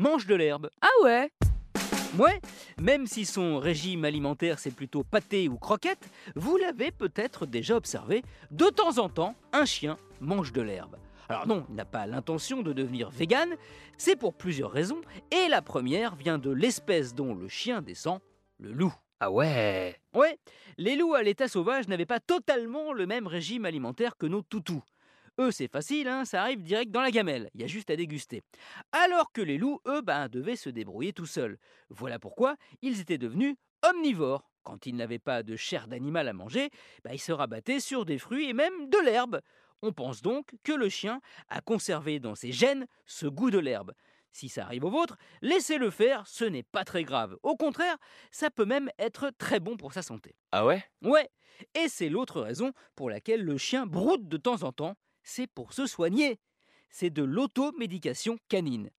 mangent de l'herbe. Ah ouais Ouais, même si son régime alimentaire c'est plutôt pâté ou croquette, vous l'avez peut-être déjà observé, de temps en temps, un chien mange de l'herbe. Alors non, il n'a pas l'intention de devenir vegan, c'est pour plusieurs raisons, et la première vient de l'espèce dont le chien descend, le loup. Ah ouais Ouais, les loups à l'état sauvage n'avaient pas totalement le même régime alimentaire que nos toutous. Eux, c'est facile, hein, ça arrive direct dans la gamelle, il y a juste à déguster. Alors que les loups, eux, ben, devaient se débrouiller tout seuls. Voilà pourquoi ils étaient devenus omnivores. Quand ils n'avaient pas de chair d'animal à manger, ben, ils se rabattaient sur des fruits et même de l'herbe. On pense donc que le chien a conservé dans ses gènes ce goût de l'herbe. Si ça arrive au vôtre, laissez-le faire, ce n'est pas très grave. Au contraire, ça peut même être très bon pour sa santé. Ah ouais? Ouais, et c'est l'autre raison pour laquelle le chien broude de temps en temps, c'est pour se soigner. C'est de l'automédication canine.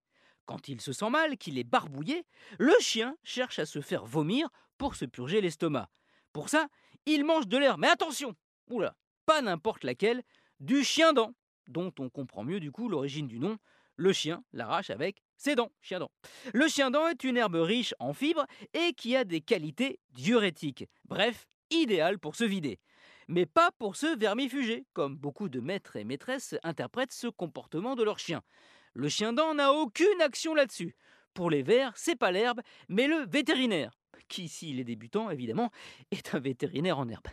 Quand il se sent mal, qu'il est barbouillé, le chien cherche à se faire vomir pour se purger l'estomac. Pour ça, il mange de l'air, mais attention Oula, pas n'importe laquelle, du chien-dent, dont on comprend mieux du coup l'origine du nom. Le chien l'arrache avec ses dents, chien-dent. Le chien-dent est une herbe riche en fibres et qui a des qualités diurétiques. Bref, idéal pour se vider mais pas pour se vermifuger, comme beaucoup de maîtres et maîtresses interprètent ce comportement de leur chien. Le chien dent n'a aucune action là-dessus. Pour les vers, c'est pas l'herbe, mais le vétérinaire, qui, s'il est débutant, évidemment, est un vétérinaire en herbe.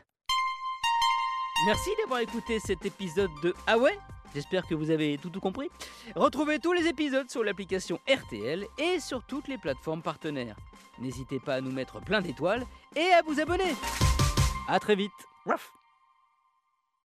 Merci d'avoir écouté cet épisode de Ah ouais? J'espère que vous avez tout, tout compris. Retrouvez tous les épisodes sur l'application RTL et sur toutes les plateformes partenaires. N'hésitez pas à nous mettre plein d'étoiles et à vous abonner. A très vite. Ruff